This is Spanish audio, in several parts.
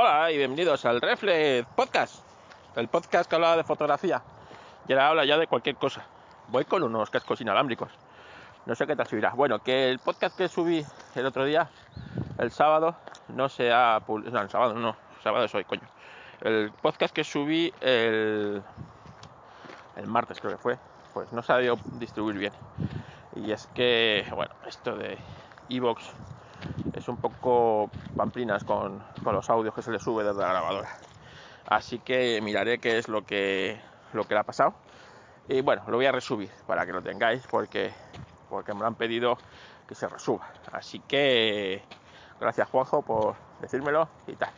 Hola y bienvenidos al Reflex Podcast, el podcast que habla de fotografía y ahora habla ya de cualquier cosa. Voy con unos cascos inalámbricos, no sé qué tal subirá. Bueno, que el podcast que subí el otro día, el sábado, no se ha publicado, no, el sábado no, el sábado es hoy, coño. El podcast que subí el, el martes creo que fue, pues no se debido distribuir bien. Y es que, bueno, esto de Evox un poco pamplinas con, con, los audios que se le sube desde la grabadora. Así que miraré qué es lo que, lo que le ha pasado. Y bueno, lo voy a resubir para que lo tengáis porque, porque me lo han pedido que se resuba. Así que gracias Juanjo por decírmelo y tal.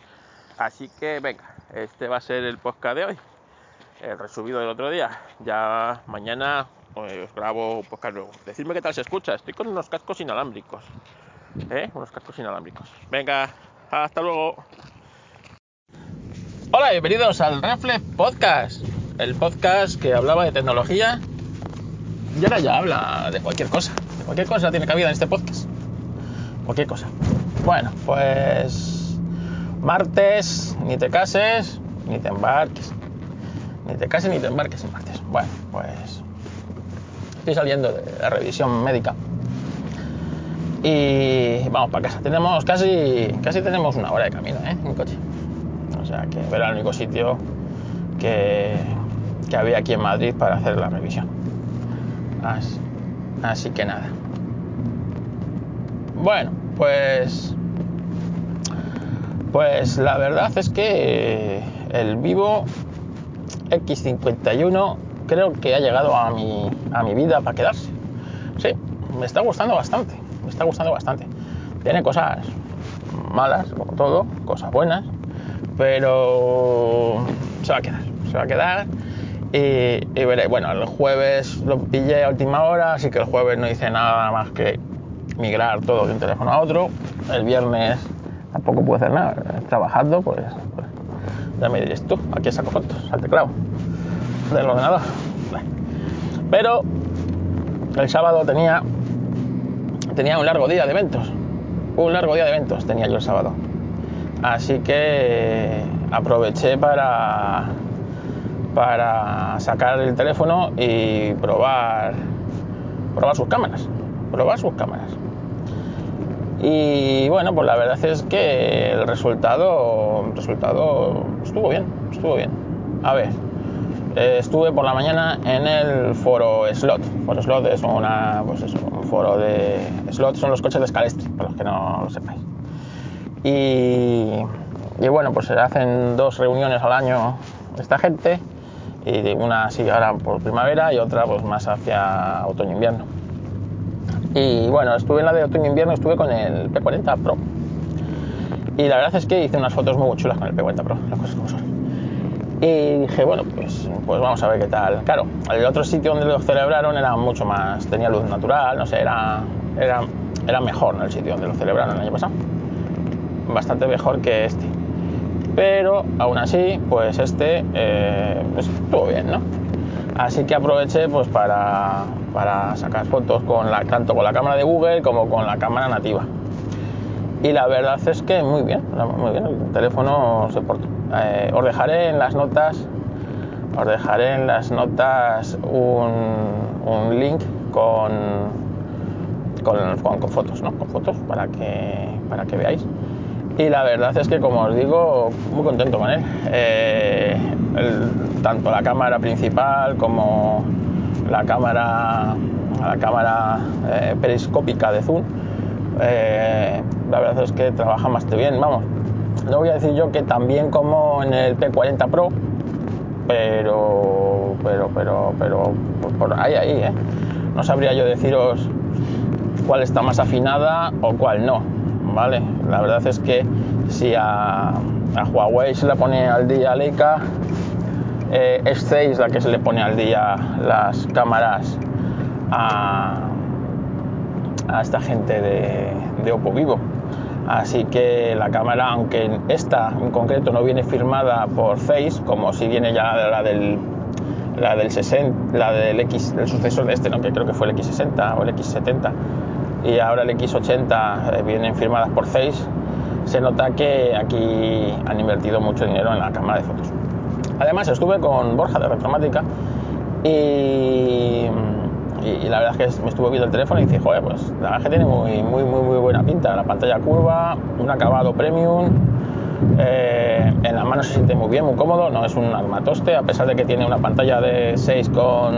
Así que venga, este va a ser el podcast de hoy. El resubido del otro día. Ya mañana pues, os grabo un podcast nuevo. Decidme qué tal se escucha. Estoy con unos cascos inalámbricos. ¿Eh? unos cascos inalámbricos. Venga, hasta luego. Hola, bienvenidos al Reflex Podcast, el podcast que hablaba de tecnología y ahora ya habla de cualquier cosa. De cualquier cosa tiene cabida en este podcast. Cualquier cosa. Bueno, pues martes, ni te cases, ni te embarques. Ni te cases ni te embarques en martes. Bueno, pues estoy saliendo de la revisión médica y vamos para casa. Tenemos casi, casi tenemos una hora de camino ¿eh? en coche. O sea que era el único sitio que, que, había aquí en Madrid para hacer la revisión. Así, así que nada. Bueno, pues pues la verdad es que el Vivo X51 creo que ha llegado a mi, a mi vida para quedarse. Sí, me está gustando bastante me está gustando bastante. Tiene cosas malas, como todo, cosas buenas, pero se va a quedar, se va a quedar. Y, y bueno, el jueves lo pillé a última hora, así que el jueves no hice nada más que migrar todo de un teléfono a otro. El viernes tampoco pude hacer nada, trabajando, pues, pues ya me diréis tú, aquí saco fotos al teclado del ordenador. Pero el sábado tenía tenía un largo día de eventos. Un largo día de eventos tenía yo el sábado. Así que aproveché para, para sacar el teléfono y probar, probar sus cámaras. Probar sus cámaras. Y bueno, pues la verdad es que el resultado, resultado estuvo bien, estuvo bien. A ver, eh, estuve por la mañana en el foro Slot. Foro Slot es una, pues eso, un foro de Son los coches de Scalestri, para los que no lo sepáis. Y, y, bueno, pues se hacen dos reuniones al año esta gente, y una así ahora por primavera y otra pues más hacia otoño-invierno. Y bueno, estuve en la de otoño-invierno, estuve con el P40 Pro. Y la verdad es que hice unas fotos muy chulas con el P40 Pro, las cosas como son. Y dije, bueno, pues, pues vamos a ver qué tal. Claro, el otro sitio donde lo celebraron era mucho más, tenía luz natural, no sé, era, era, era mejor ¿no? el sitio donde lo celebraron el año pasado. Bastante mejor que este. Pero aún así, pues este eh, pues, estuvo bien, ¿no? Así que aproveché pues para, sacar fotos con la, tanto con la cámara de Google como con la cámara nativa. Y la verdad es que muy bien, muy bien, el teléfono se portó. Eh, os dejaré en las notas, os dejaré en las notas un link con, con, con, fotos, ¿no? Con fotos para que, para que veáis. Y la verdad es que, como os digo, muy contento con él. Eh, tanto la cámara principal como la cámara, la cámara eh, periscópica de zoom eh, la verdad es que trabaja bastante bien, vamos. No voy a decir yo que también como en el P40 Pro, pero, pero, pero, pero, por ahí, ahí, ¿eh? No sabría yo deciros cuál está más afinada o cuál no, ¿vale? La verdad es que si a, Huawei se le pone al día Leica, eh, es 6 la que se le pone al día las cámaras a, a esta gente de, de Oppo Vivo. Así que la cámara, aunque esta en concreto no viene firmada por Face, como si viene ya la del la del 60, la del X, el sucesor de este, ¿no? que creo que fue el X60 o el X70, y ahora el X80 eh, vienen firmadas por Face, se nota que aquí han invertido mucho dinero en la cámara de fotos. Además, estuve con Borja de Retromática y, y, la verdad es que me estuvo viendo el teléfono y dije, joder, pues la verdad es que tiene muy, muy, muy, muy buena pinta. La pantalla curva, un acabado premium, eh, en la mano se siente muy bien, muy cómodo, no es un armatoste, a pesar de que tiene una pantalla de 6 con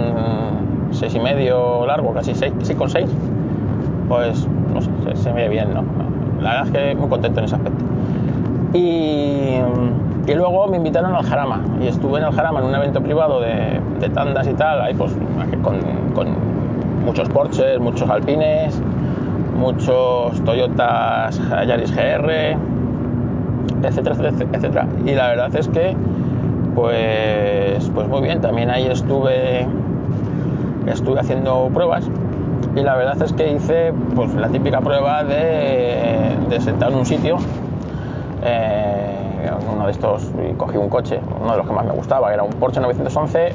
6 y medio largo, casi 6, con 6, pues no sé, se, ve bien, ¿no? La verdad es que muy contento en ese aspecto. Y, y, luego me invitaron al Jarama y estuve en el Jarama en un evento privado de, tandas y tal, ahí pues con, con muchos Porsches, muchos Alpines, muchos Toyotas Yaris GR, etcétera, etcétera, Y la verdad es que, pues, pues muy bien, también ahí estuve, estuve haciendo pruebas y la verdad es que hice pues, la típica prueba de, de sentar en un sitio, eh, uno de estos, y cogí un coche, uno de los que más me gustaba, era un Porsche 911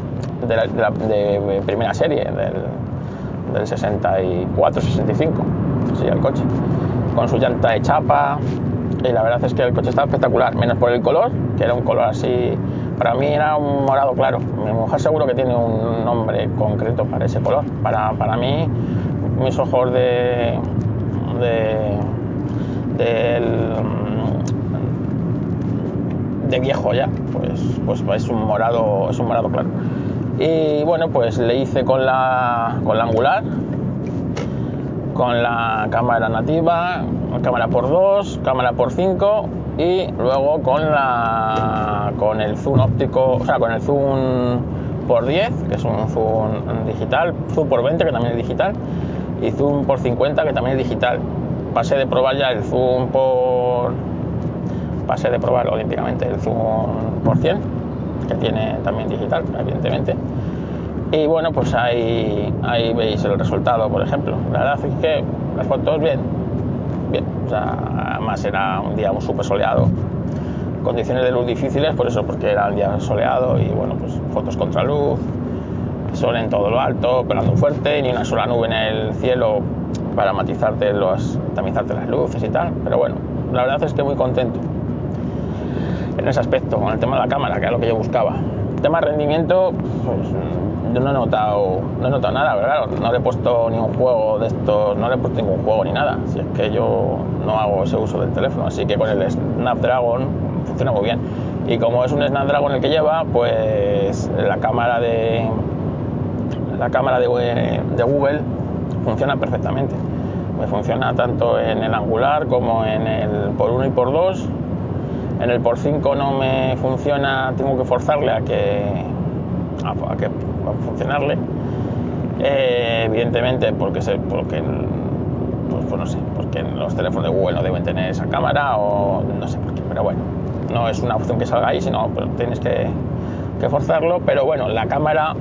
de, la, de, primera serie, del, del 64-65, sí, el coche, con su llanta de chapa, y la verdad es que el coche estaba espectacular, menos por el color, que era un color así, para mí era un morado claro. Mi mujer seguro que tiene un nombre concreto para ese color. Para, para mí, mis ojos de, de, de viejo ya, pues, pues es un morado, es un morado claro. Y bueno, pues le hice con la, con la angular, con la cámara nativa, cámara por 2, cámara por 5 y luego con la con el zoom óptico, o sea, con el zoom por 10, que es un zoom digital, zoom por 20, que también es digital, y zoom por 50, que también es digital. Pasé de probar ya el zoom por pasé de probar olímpicamente el zoom por 100, que tiene también digital, evidentemente y bueno, pues ahí, ahí veis el resultado, por ejemplo. La verdad es que las fotos, bien, bien. O sea, además era un día súper soleado. Condiciones de luz difíciles, por eso, porque era el día soleado y bueno, pues fotos contra luz, sol en todo lo alto, pelando fuerte, ni una sola nube en el cielo para matizarte los, tamizarte las luces y tal. Pero bueno, la verdad es que muy contento en ese aspecto, con el tema de la cámara, que es lo que yo buscaba. El tema de rendimiento, pues yo no he notado, no he notado nada, claro, no le he puesto ningún juego de estos, no le he puesto ningún juego ni nada, si es que yo no hago ese uso del teléfono, así que con el Snapdragon funciona muy bien. Y como es un Snapdragon el que lleva, pues la cámara de la cámara de, de Google funciona perfectamente. Me funciona tanto en el angular como en el por 1 y por 2. En el por 5 no me funciona, tengo que forzarle a que a, que funcionarle. Eh, evidentemente porque, se, porque pues, pues, no sé, porque los teléfonos de Google no deben tener esa cámara o no sé por qué, pero bueno, no es una opción que salga ahí, sino pues, tienes que, que, forzarlo, pero bueno, la cámara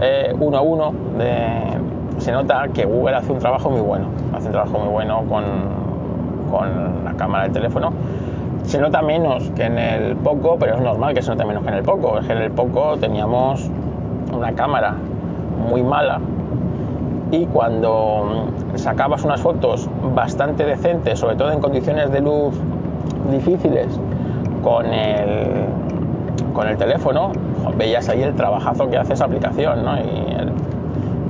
eh, uno a uno se nota que Google hace un trabajo muy bueno, hace un trabajo muy bueno con, la cámara del teléfono se nota menos que en el Poco, pero es normal que se note menos que en el Poco. Es que en el Poco teníamos una cámara muy mala y cuando sacabas unas fotos bastante decentes, sobre todo en condiciones de luz difíciles, con el, con el teléfono, veías ahí el trabajazo que hace esa aplicación, ¿no? Y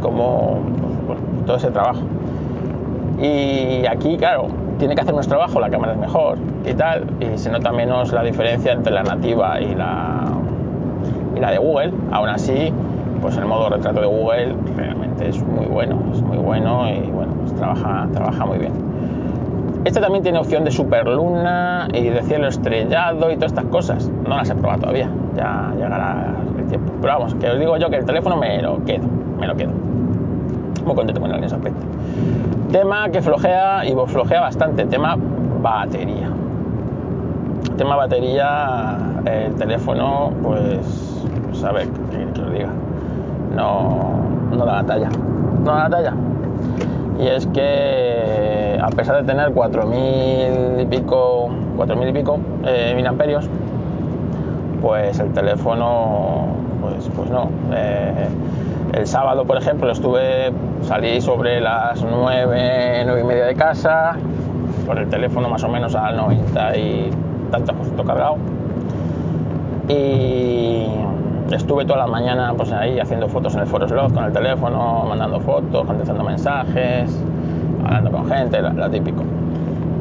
como pues, todo ese trabajo. Y aquí, claro, tiene que hacer nuestro trabajo, la cámara es mejor y tal, y se nota menos la diferencia entre la nativa y la, y la de Google. Aún así, pues el modo retrato de Google realmente es muy bueno, es muy bueno y bueno, pues trabaja, trabaja muy bien. Este también tiene opción de superluna y de cielo estrellado y todas estas cosas. No las he probado todavía, ya llegará el tiempo. Pero vamos, que os digo yo que el teléfono me lo quedo, me lo quedo. Muy contento con él en aspecto. Tema que flojea y flojea bastante, tema batería. Tema batería, el teléfono, pues, pues a ver, que, lo diga, no, no da la talla, no da la talla. Y es que a pesar de tener 4000 y pico, 4000 y pico eh, pues el teléfono, pues, pues no. Eh, el sábado, por ejemplo, estuve, salí sobre las 9, 9 y media de casa, con el teléfono más o menos al 90 y tanto por ciento cargado. Y estuve toda la mañana pues ahí haciendo fotos en el foro slot con el teléfono, mandando fotos, contestando mensajes, hablando con gente, lo, típico.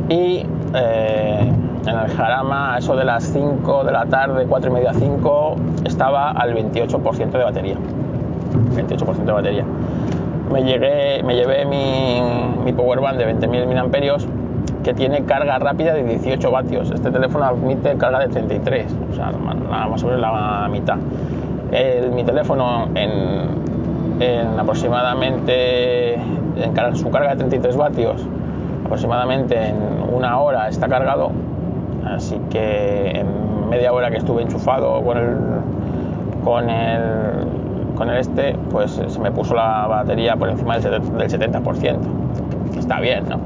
Y eh, en el Jarama, eso de las 5 de la tarde, 4 y media, 5, estaba al 28% de batería. 28% de batería. Me, llegué, me llevé mi, mi Powerbank de 20.000 mAh que tiene carga rápida de 18 vatios. Este teléfono admite carga de 33, o sea, más o menos la mitad. Mi teléfono en, en aproximadamente en su carga de 33 vatios, aproximadamente en una hora está cargado Así que en media hora que estuve enchufado con el, con el, con el este, pues se me puso la batería por encima del 70%, que está bien, ¿no?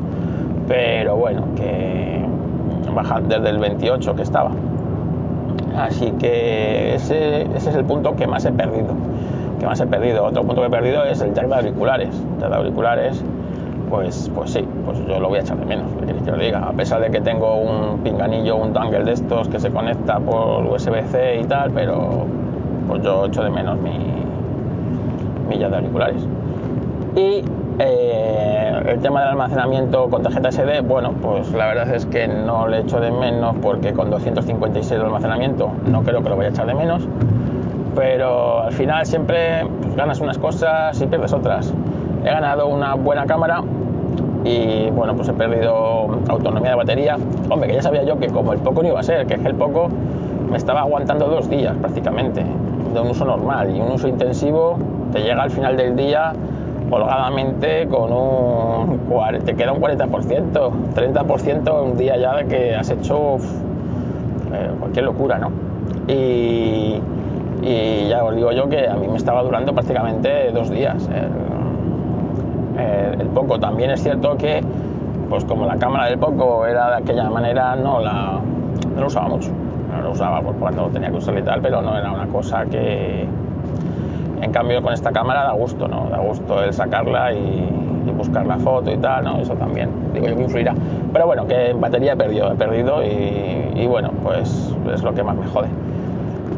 Pero bueno, que baja desde el 28 que estaba. Así que ese, es el punto que más he perdido. Que más he perdido. Otro punto que he perdido es el jack de auriculares. El jack de auriculares pues, pues sí, pues yo lo voy a echar de menos, que lo diga. A pesar de que tengo un pinganillo, un dongle de estos que se conecta por USB-C y tal, pero pues yo echo de menos mi, mi de auriculares. Y eh, el tema del almacenamiento con tarjeta SD, bueno, pues la verdad es que no le echo de menos porque con 256 de almacenamiento no creo que lo vaya a echar de menos, pero al final siempre pues, ganas unas cosas y pierdes otras. He ganado una buena cámara y bueno, pues he perdido autonomía de batería. Hombre, que ya sabía yo que como el poco no iba a ser, que el poco me estaba aguantando dos días prácticamente de un uso normal y un uso intensivo te llega al final del día holgadamente con un te queda un 40%, 30% un día ya de que has hecho eh, cualquier locura, ¿no? Y, y, ya os digo yo que a mí me estaba durando prácticamente dos días. El Poco. También es cierto que, pues como la cámara del Poco era de aquella manera, no la, no usaba mucho. No lo usaba por cuando tenía que usar y tal, pero no era una cosa que. En cambio, con esta cámara da gusto, ¿no? Da gusto el sacarla y, buscar la foto y tal, ¿no? Eso también, digo yo que influirá. Pero bueno, que en batería he perdido, he perdido y, y bueno, pues es lo que más me jode.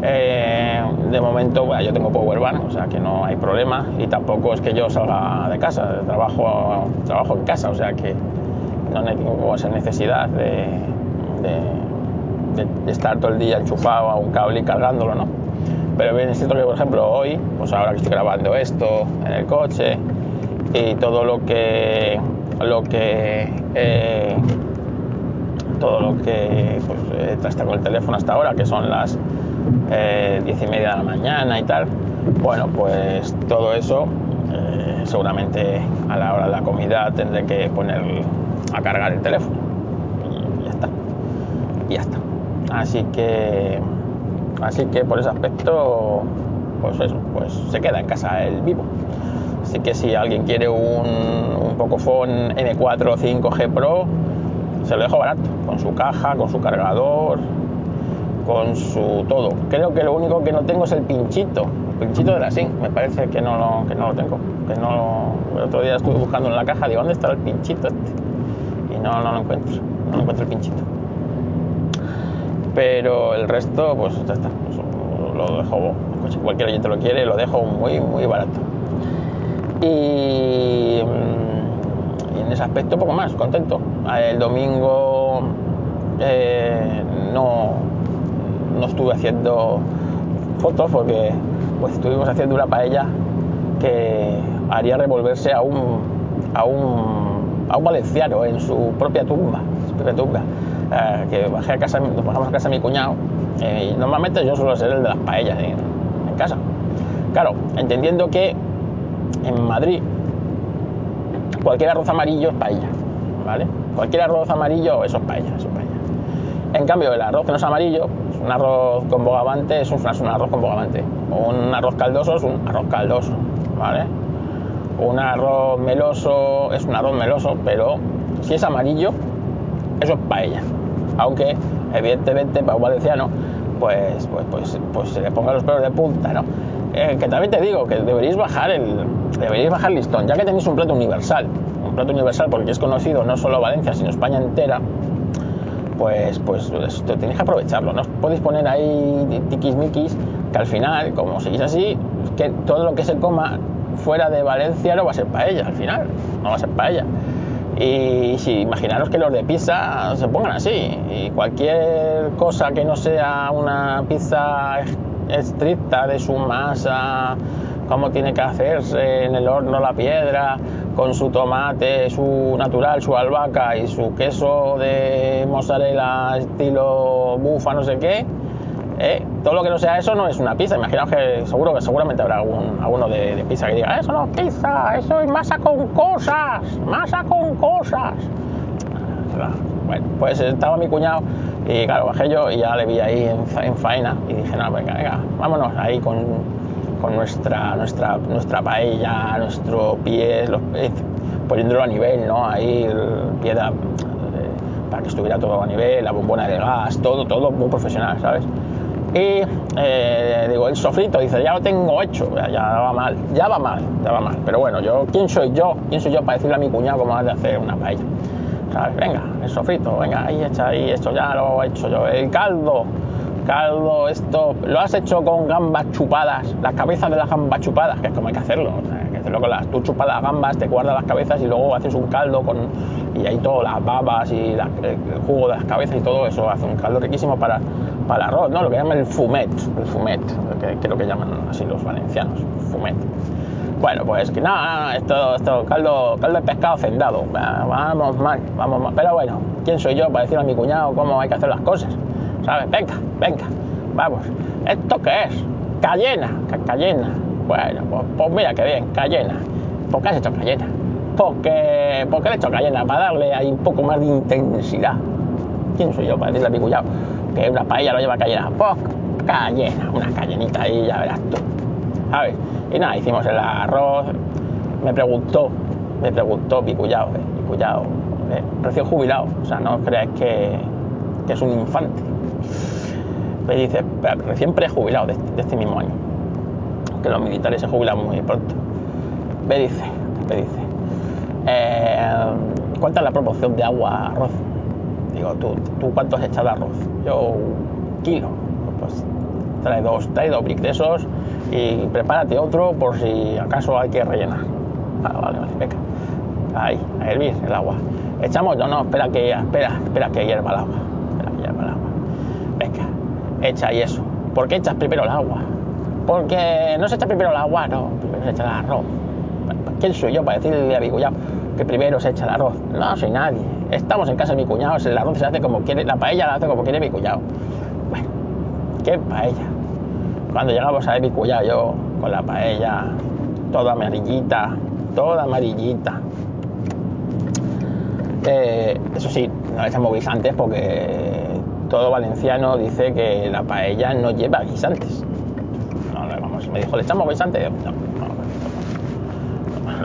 Eh, de momento, yo tengo Powerbank, o sea que no hay problema y tampoco es que yo salga de casa, trabajo, trabajo en casa, o sea que no tengo esa necesidad de, de, estar todo el día enchufado a un cable y cargándolo, ¿no? Pero bien es cierto que, por ejemplo, hoy, pues ahora que estoy grabando esto en el coche y todo lo que lo que eh, todo lo que pues, he con el teléfono hasta ahora, que son las eh, diez y media de la mañana y tal. Bueno, pues todo eso eh, seguramente a la hora de la comida tendré que poner a cargar el teléfono. Y ya está. Y ya está. Así que así que por ese aspecto pues eso, pues se queda en casa el vivo. Así que si alguien quiere un, un Pocophone M4 5G Pro, se lo dejo barato, con su caja, con su cargador, con su todo. Creo que lo único que no tengo es el pinchito, el pinchito de la SIM, me parece que no lo, que no lo tengo. Que no el otro día estuve buscando en la caja, digo, ¿dónde está el pinchito este? Y no, no lo encuentro, no lo encuentro el pinchito. Pero el resto, pues ya está, lo dejo, cualquier oyente lo quiere, lo dejo muy, muy barato. Y, mm, en ese aspecto poco más, contento. El domingo eh, no, no estuve haciendo fotos porque pues estuvimos haciendo una paella que haría revolverse a un, a un, a un valenciano en su propia tumba, su propia tumba. Que bajé a casa, nos bajamos a casa de mi cuñado eh, y normalmente yo suelo ser el de las paellas en, casa. Claro, entendiendo que en Madrid cualquier arroz amarillo es paella, ¿vale? Cualquier arroz amarillo, eso es paella, es paella. En cambio, el arroz que no es amarillo, un arroz con bogavante es un, un arroz con bogavante. Un arroz caldoso es un arroz caldoso, ¿vale? Un arroz meloso es un arroz meloso, pero si es amarillo, eso es paella. Aunque, evidentemente, para un valenciano, pues, pues, pues, pues se le ponga los pelos de punta, ¿no? Eh, que también te digo que deberéis bajar el deberíais bajar el listón, ya que tenéis un plato universal, plato universal porque es conocido no solo Valencia, sino España entera, pues, pues esto tienes que aprovecharlo. No podéis poner ahí tiquismiquis que al final, como seguís así, que todo lo que se coma fuera de Valencia no va a ser paella al final, no va a ser paella. Y si imaginaros que los de pizza se pongan así, y cualquier cosa que no sea una pizza estricta de su masa, cómo tiene que hacerse en el horno la piedra, con su tomate, su natural, su albahaca y su queso de mozzarella estilo bufa, no sé qué. ¿Eh? Todo lo que no sea eso no es una pizza. Imaginaos que seguro que seguramente habrá algún, alguno de, pizza que diga, eso no es pizza, eso es masa con cosas, masa con cosas. Bueno, pues estaba mi cuñado y claro, bajé yo y ya le vi ahí en, faena y dije, no, venga, venga, vámonos ahí con, con nuestra, nuestra, nuestra paella, nuestro pie, los, poniéndolo a nivel, ¿no? Ahí el de, para que estuviera todo a nivel, la bombona de gas, todo, todo muy profesional, ¿sabes? Y eh, digo, el sofrito, dice, ya lo tengo hecho, ya, va mal, ya va mal, ya va mal. Pero bueno, yo, ¿quién soy yo? ¿Quién soy yo para decirle a mi cuñado cómo ha de hacer una paella? ¿Sabes? Venga, el sofrito, venga, ahí echa ahí, esto ya lo he hecho yo. El caldo, caldo, esto, lo has hecho con gambas chupadas, las cabezas de las gambas chupadas, que es como hay que hacerlo, hay las, tú chupas las gambas, te guardas las cabezas y luego haces un caldo con, y ahí todo, las babas y el jugo de las cabezas y todo eso, hace un caldo riquísimo para, para arroz, ¿no? Lo que llaman el fumet, el fumet, que creo que llaman así los valencianos, fumet. Bueno, pues que nada, esto, esto, caldo, caldo de pescado cendado, vamos mal, vamos mal, pero bueno, ¿quién soy yo para decirle a mi cuñado cómo hay que hacer las cosas? ¿sabes? Venga, venga, vamos. ¿Esto qué es? Cayena, cayena. Bueno, pues, pues, mira qué bien, cayena. ¿Por qué has hecho cayena? Porque, porque le he hecho cayena, para darle ahí un poco más de intensidad. ¿Quién soy yo para decirle a mi que una paella lo lleva cayena? Pues cayena, una cayenita ahí, ya verás tú. ¿Sabes? Y nada, hicimos el arroz. Me preguntó, me preguntó mi cuñado, eh, mi eh, recién jubilado. O sea, no creáis que, que es un infante me dice, recién prejubilado de, de este mismo año, que los militares se jubilan muy pronto. Me dice, me dice, eh, ¿cuánta es la proporción de agua arroz? Digo, ¿tú, ¿tú cuánto has echado arroz? Yo, kilo. Pues trae dos, trae dos de y prepárate otro por si acaso hay que rellenar. Ah, vale, vale, venga. Ahí, a hervir el agua. Echamos, no, no, espera que, espera, espera que hierva el agua. Espera que. Venga, echa y eso. ¿Por qué echas primero el agua? Porque no se echa primero el agua, no, primero se echa el arroz. ¿Quién soy yo para decirle a mi cuñado que primero se echa el arroz? No soy nadie. Estamos en casa de mi cuñado, el arroz se hace como quiere, la paella la hace como quiere mi cuñado. Bueno, ¿qué paella? Cuando llegamos a mi cuñado, yo con la paella, toda amarillita, toda amarillita. Eh, eso sí, no echamos guisantes porque todo valenciano dice que la paella no lleva guisantes. Dijo, ¿le echamos guisantes? No,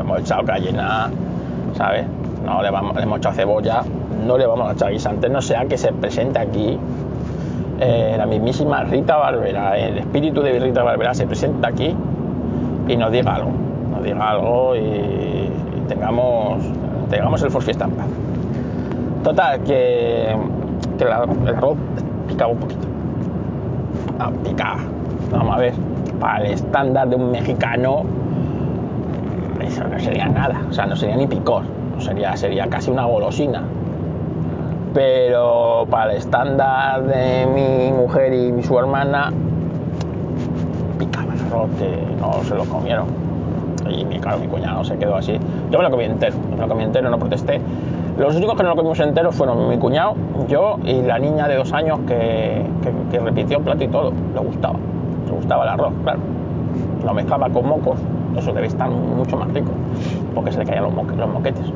hemos echado cayena, ¿sabes? No le, vamos, hemos echado cebolla, no le vamos a echar guisantes, no sea que se presente aquí eh, la mismísima Rita Barbera, el espíritu de Rita Barbera se presenta aquí y nos diga algo, nos diga algo y, tengamos, tengamos el Forfiesta en paz. Total, que el arroz picaba un poquito. Ah. Vamos a ver, para el estándar de un mexicano, eso no sería nada, o sea, no sería ni picor, sería, sería casi una golosina. Pero para el estándar de mi mujer y su hermana, picaba el que no se lo comieron. Y claro, mi cuñado se quedó así. Yo me lo comí entero, me lo comí entero, no protesté. Los únicos que no lo comimos entero fueron mi cuñado, yo y la niña de dos años que, repitió el plato y todo. Le gustaba, gustaba el arroz, claro. Lo mezclaba con mocos, eso debe estar mucho más rico, porque se le caían los, moquetes.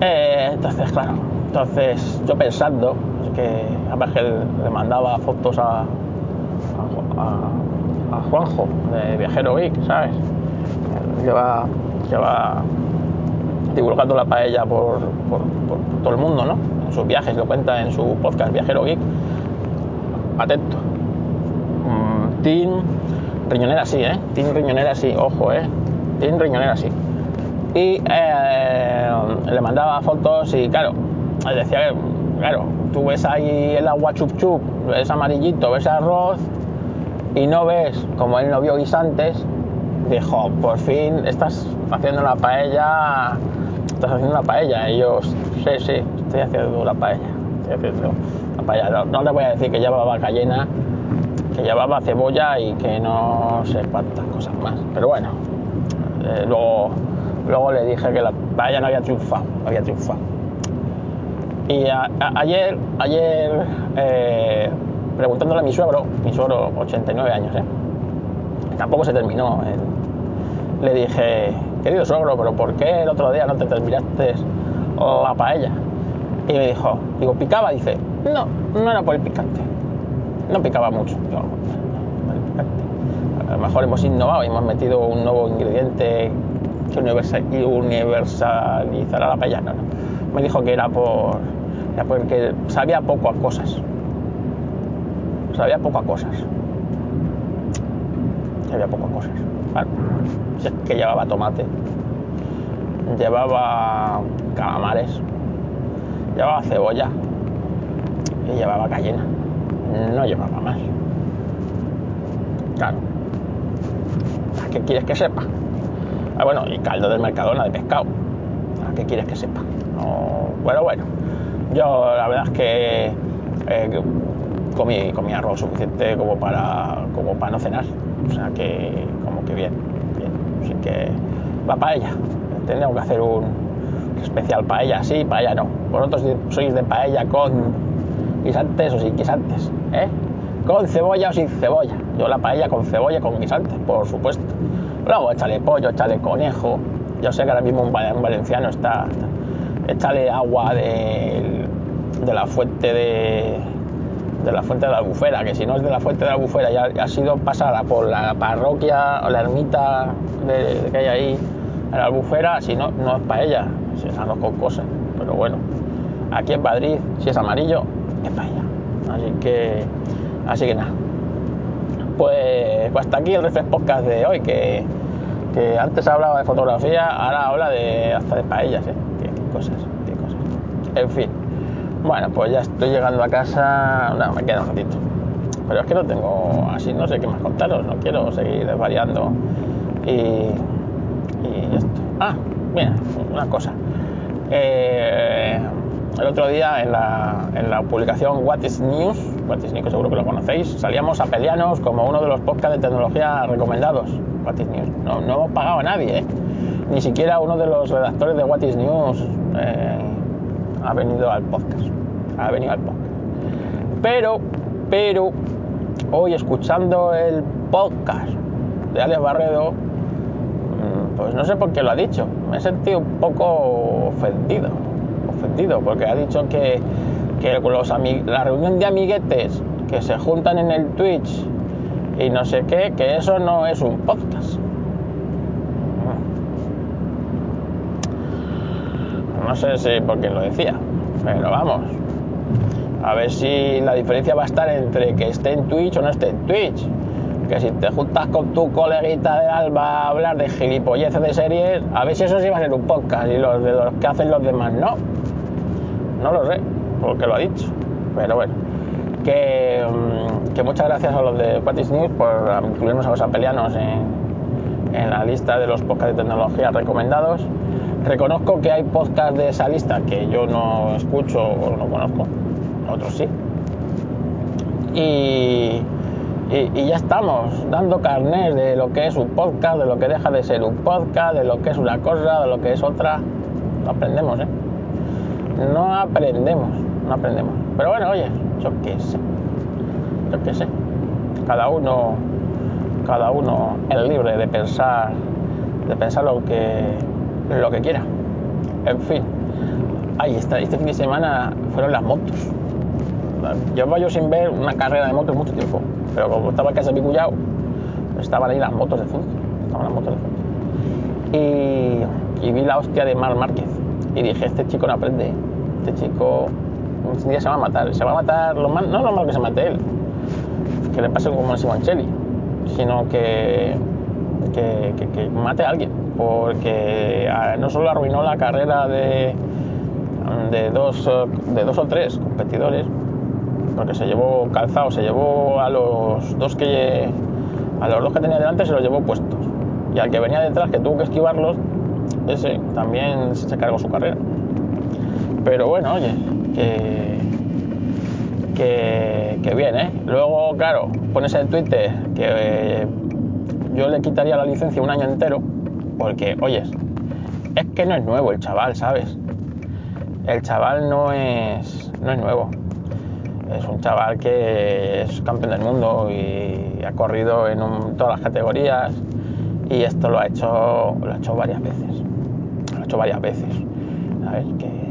Eh, entonces, claro, entonces yo pensando que Ángel le mandaba fotos a, Juanjo de Viajero Geek, ¿sabes? Lleva, lleva divulgando la paella por, todo el mundo, ¿no? En sus viajes, lo cuenta en su podcast Viajero Geek. Atento. Team Riñonera sí, ¿eh? Team Riñonera sí, ojo, ¿eh? Team Riñonera sí. y eh, le mandaba fotos y claro, le decía que, claro, tú ves ahí el agua chup chup, ves amarillito, ves arroz y no ves, como él no vio guisantes, dijo, por fin estás haciendo una paella, estás haciendo una paella. Y yo, sí, sí, estoy haciendo la paella, estoy haciendo la paella. No, no le voy a decir que llevaba cayena, que llevaba cebolla y que no sé cuántas cosas más. Pero bueno, eh, luego, luego le dije que la paella no había triunfado, había triunfado. Y ayer, ayer eh, preguntándole a mi suegro, mi suegro 89 años, ¿eh? tampoco se terminó. le dije, querido suegro, pero ¿por qué el otro día no te terminaste la paella? Y me dijo, digo, ¿picaba? Dice, no, no era por el picante. No picaba mucho. Yo. A lo mejor hemos innovado y hemos metido un nuevo ingrediente que universalizará la paella. No, no. Me dijo que era por era porque sabía poco a cosas. Sabía poco a cosas que había pocas cosas. Es que llevaba tomate, llevaba calamares, llevaba cebolla y llevaba cayena. No llevaba más. Claro. ¿A qué quieres que sepa? Ah, bueno, y caldo del Mercadona de pescado. ¿A qué quieres que sepa? No, bueno, bueno. Yo la verdad es que eh, comí, comí arroz suficiente como para, como para no cenar. O sea que, como que bien, bien. Así que va paella. Tendríamos que hacer un especial paella, sí, paella no. Vosotros sois de paella con guisantes o sin guisantes, ¿eh? Con cebolla o sin cebolla. Yo la paella con cebolla, con guisantes, por supuesto. Luego échale pollo, échale conejo. Yo sé que ahora mismo un val- un valenciano está. Échale agua de, la fuente de, de la fuente de la albufera, que si no es de la fuente de la albufera ya ha sido pasada por la parroquia o la ermita que hay ahí en la albufera, si no, no es paella, si es arroz con cosas. Pero bueno, aquí en Madrid, si es amarillo, es paella. Así que, así que nada. Pues, pues hasta aquí el Reflex Podcast de hoy, que, que antes hablaba de fotografía, ahora habla de hasta de paellas, ¿eh? Qué, cosas, qué cosas. En fin. Bueno, pues ya estoy llegando a casa. No, me queda un ratito. Pero es que no tengo así, no sé qué más contaros, no quiero seguir variando. Y, y esto. Ah, mira, una cosa. Eh, el otro día en la, en la publicación What is News, What is News, seguro que lo conocéis, salíamos a pelearnos como uno de los podcasts de tecnología recomendados. What is News. No, no hemos pagado a nadie, ¿eh? Ni siquiera uno de los redactores de What is News eh, ha venido al podcast. Ha venido al podcast. Pero, pero, hoy escuchando el podcast de Alex Barredo, mm, pues no sé por qué lo ha dicho. Me he sentido un poco ofendido. Porque ha dicho que, que los la reunión de amiguetes que se juntan en el Twitch y no sé qué, que eso no es un podcast. No sé si por quién lo decía, pero vamos. A ver si la diferencia va a estar entre que esté en Twitch o no esté en Twitch. Que si te juntas con tu coleguita de Alba a hablar de gilipolleces de series, a ver si eso sí va a ser un podcast y los de los que hacen los demás no. No lo sé, porque lo ha dicho. Pero bueno, que, mm, muchas gracias a los de Patis News por incluirnos a los apelianos en, en la lista de los podcasts de tecnología recomendados. Reconozco que hay podcasts de esa lista que yo no escucho o no conozco, otros sí. Y, ya estamos dando carnet de lo que es un podcast, de lo que deja de ser un podcast, de lo que es una cosa, de lo que es otra. No aprendemos, ¿eh? No aprendemos, no aprendemos. Pero bueno, oye, yo qué sé, yo qué sé. Cada uno, cada uno es libre de pensar, de pensar lo que, lo que quiera. En fin, ahí está. Este fin de semana fueron las motos. Llevo yo sin ver una carrera de motos mucho tiempo, pero como estaba en casa de mi estaban ahí las motos de fútbol. Estaban las motos de fútbol. Y, y vi la hostia de Mar Márquez. Y dije, este chico no aprende. Este chico un día se va a matar. Se va a matar, lo mal, no lo malo que se mate él, que le pase como a Simoncelli, sino que, que, que, mate a alguien, porque ah, no solo arruinó la carrera de, de, dos, de dos o tres competidores, porque se llevó calzado, se llevó a los dos que a los dos que tenía delante se los llevó puestos y al que venía detrás que tuvo que esquivarlos ese también se cargó su carrera. Pero bueno oye que que, bien ¿eh? luego claro pones en Twitter que yo le quitaría la licencia un año entero porque oyes es que no es nuevo el chaval sabes el chaval no es no es nuevo. Es un chaval que es campeón del mundo y ha corrido en todas las categorías y esto lo ha hecho lo ha hecho varias veces hecho varias veces ¿sabes? Que,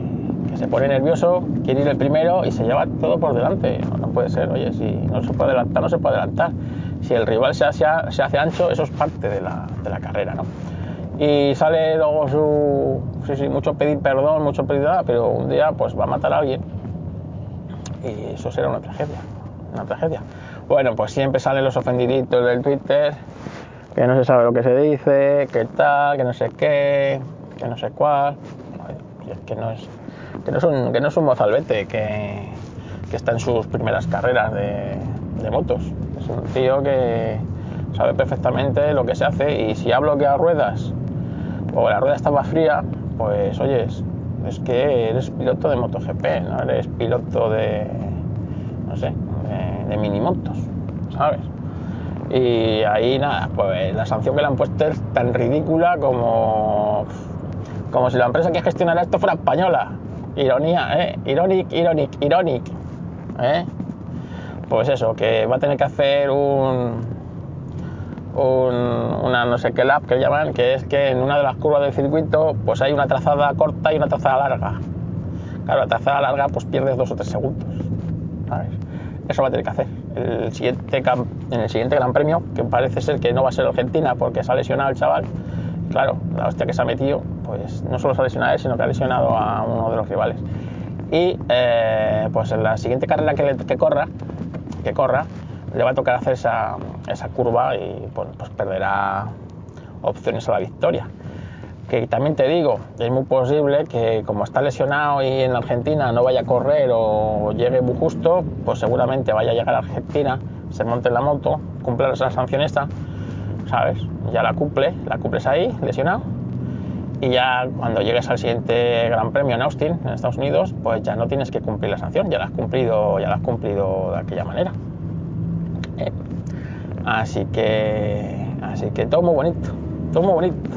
se pone nervioso quiere ir el primero y se lleva todo por delante no, puede ser oye si no se puede adelantar no se puede adelantar si el rival se hace, se hace ancho eso es parte de la, de la carrera ¿no? y sale luego su sí, sí, mucho pedir perdón mucho pedir nada pero un día pues va a matar a alguien y eso será una tragedia, una tragedia. Bueno, pues siempre salen los ofendiditos del Twitter, que no se sabe lo que se dice, que tal, que no sé qué, que no sé cuál. que no es, que no es un, que no es un mozalbete, que, que está en sus primeras carreras de, de motos. Es un tío que sabe perfectamente lo que se hace y si ha bloqueado ruedas o la rueda estaba fría, pues oyes, es que eres piloto de MotoGP, no eres piloto de, no sé, de, de minimotos, ¿sabes? Y ahí nada, pues la sanción que le han puesto es tan ridícula como, como si la empresa que gestionara esto fuera española. Ironía, ¿eh? Ironic, ironic, ironic. ¿eh? Pues eso, que va a tener que hacer un, una no sé qué lap que llaman, que es que en una de las curvas del circuito pues hay una trazada corta y una trazada larga. Claro, la trazada larga pues pierdes dos o tres segundos. Eso va a tener que hacer. El siguiente, en el siguiente Gran Premio, que parece ser que no va a ser Argentina porque se ha lesionado el chaval, claro, la hostia que se ha metido, pues no solo se ha lesionado sino que ha lesionado a uno de los rivales. Y eh, pues en la siguiente carrera que, corra, que corra, le va a tocar hacer esa, esa curva y pues, perderá opciones a la victoria. Que también te digo, es muy posible que como está lesionado y en Argentina no vaya a correr o llegue muy justo, pues seguramente vaya a llegar a Argentina, se monte en la moto, cumpla esa sanción esta, ¿sabes? Ya la cumple, la cumples ahí, lesionado. Y ya cuando llegues al siguiente Gran Premio en Austin, en Estados Unidos, pues ya no tienes que cumplir la sanción, ya la has cumplido, ya la has cumplido de aquella manera. Eh, así que, así que todo muy bonito, todo muy bonito.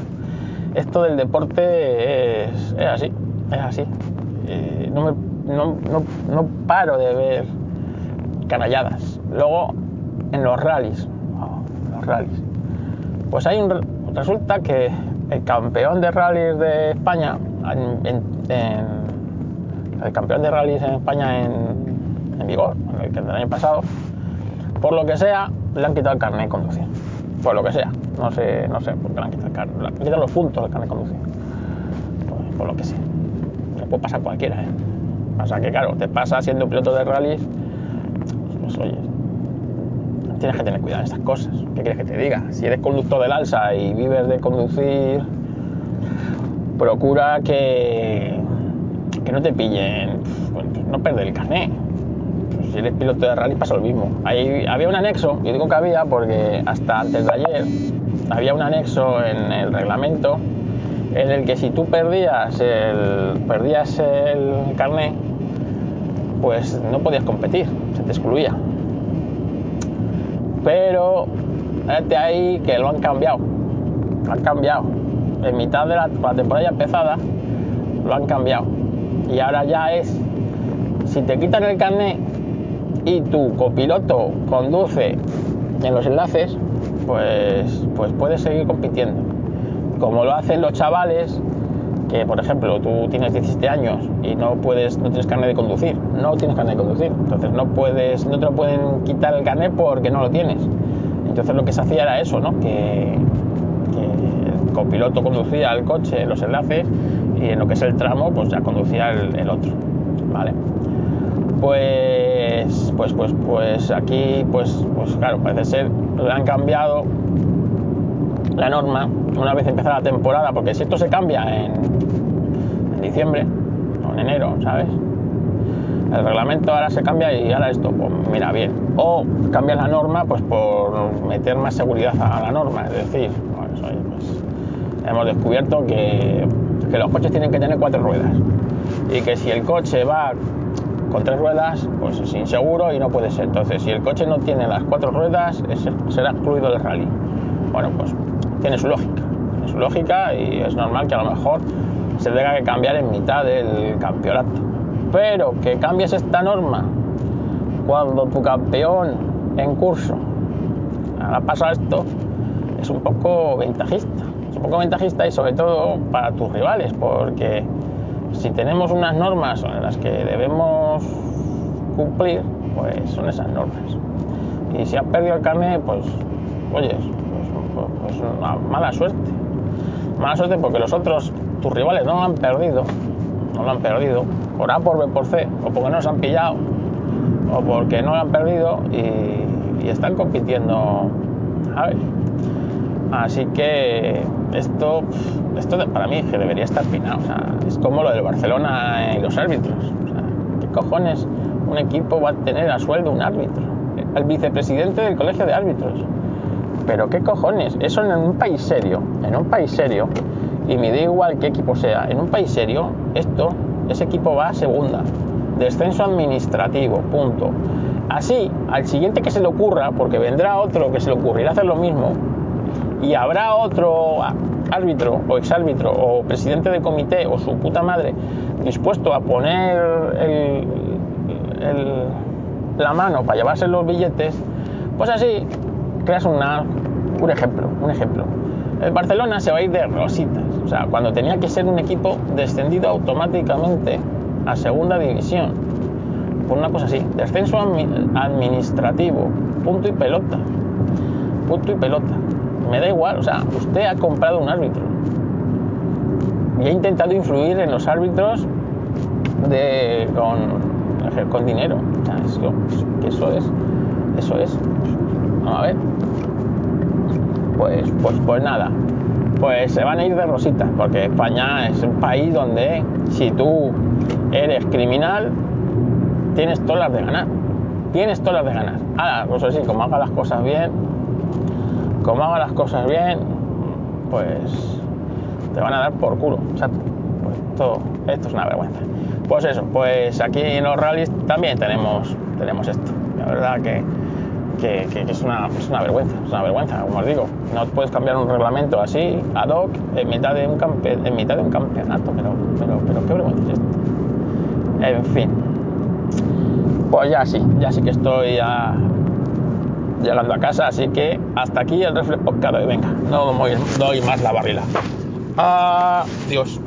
Esto del deporte es, así, es así. Eh, no, no, paro de ver canalladas. Luego, en los rallies, los rallies, pues hay un, resulta que el campeón de rallies de España, el campeón de rallies en España en, en vigor, el, el año pasado, por lo que sea, le han quitado el carnet de conducir. Por lo que sea. No sé, no sé por qué le han quitado el carnet. Le han quitado los puntos del carnet de conducir. por lo que sea. Le puede pasar cualquiera, ¿eh? Pasa que, claro, te pasa siendo piloto de rally. Pues oye, tienes que tener cuidado en estas cosas. ¿Qué quieres que te diga? Si eres conductor del alza y vives de conducir, procura que, que no te pillen, pues, no perder el carnet si eres piloto de rally pasa lo mismo. Había un anexo, y digo que había porque hasta antes de ayer había un anexo en el reglamento en el que si tú perdías el, perdías el carnet, pues no podías competir, se te excluía. Pero de ahí que lo han cambiado, han cambiado. En mitad de la, la temporada ya empezada, lo han cambiado. Y ahora ya es, si te quitan el carnet, y tu copiloto conduce en los enlaces, pues, pues puedes seguir compitiendo. Como lo hacen los chavales, que por ejemplo tú tienes 17 años y no puedes, no tienes carnet de conducir, no tienes carnet de conducir, entonces no puedes, no te lo pueden quitar el carnet porque no lo tienes. Entonces lo que se hacía era eso, ¿no? Que, el copiloto conducía el coche los enlaces y en lo que es el tramo, pues ya conducía el, el otro, ¿vale? pues, pues, pues, pues aquí, pues, pues claro, parece ser, lo han cambiado la norma una vez empezada la temporada, porque si esto se cambia en, en diciembre o en enero, ¿sabes? El reglamento ahora se cambia y ahora esto, pues mira bien. O cambia la norma pues por meter más seguridad a la norma, es decir, pues, oye, pues, hemos descubierto que, que los coches tienen que tener cuatro ruedas y que si el coche va con tres ruedas, pues es inseguro y no puede ser. Entonces, si el coche no tiene las cuatro ruedas, será excluido del rally. Bueno, pues tiene su lógica, tiene su lógica y es normal que a lo mejor se tenga que cambiar en mitad del campeonato. Pero que cambies esta norma cuando tu campeón en curso ahora pasa esto, es un poco ventajista. Es un poco ventajista y sobre todo para tus rivales, porque si tenemos unas normas en las que debemos cumplir, pues son esas normas. Y si has perdido el carnet, pues, oye, pues, mala suerte. Mala suerte porque los otros, tus rivales, no lo han perdido, no lo han perdido, por A, por B, por C, o porque no los han pillado, o porque no lo han perdido y, están compitiendo, ¿sabes? Así que esto, esto para mí que debería estar pinado. O sea, es como lo del Barcelona y los árbitros. ¿Qué cojones un equipo va a tener a sueldo un árbitro? El vicepresidente del colegio de árbitros. Pero qué cojones, eso en un país serio, en un país serio, y me da igual qué equipo sea, en un país serio, esto, ese equipo va a segunda, descenso administrativo, punto. Así, al siguiente que se le ocurra, porque vendrá otro que se le ocurrirá hacer lo mismo, y habrá otro árbitro o exárbitro o presidente de comité o su puta madre dispuesto a poner el- el- la mano para llevarse los billetes, pues así creas una, un ejemplo, un ejemplo. El Barcelona se va a ir de rositas, o sea, cuando tenía que ser un equipo descendido automáticamente a segunda división, por una cosa así, descenso admi- administrativo, punto y pelota, punto y pelota. Me da igual, o sea, usted ha comprado un árbitro y ha intentado influir en los árbitros de, con, con dinero. O sea, es lo- que eso es, eso es. Vamos a ver. Pues, pues, pues nada. Pues se van a ir de rositas, porque España es un país donde si tú eres criminal, tienes todas las de ganar. Tienes todas las de ganar. Ahora, pues así, como haga las cosas bien, como haga las cosas bien, pues te van a dar por culo. Pues esto, esto es una vergüenza. Pues eso, pues aquí en los rallies también tenemos, tenemos esto. La verdad que, que, es, una, es una vergüenza, es una vergüenza, como os digo. No puedes cambiar un reglamento así, ad hoc, en mitad de un, campe, en mitad de un campeonato, pero, pero, pero qué vergüenza es esto. En fin. Pues ya sí, ya sí que estoy ya llegando a casa, así que hasta aquí el reflex podcast hoy. Venga, no doy más la barrila. Adiós.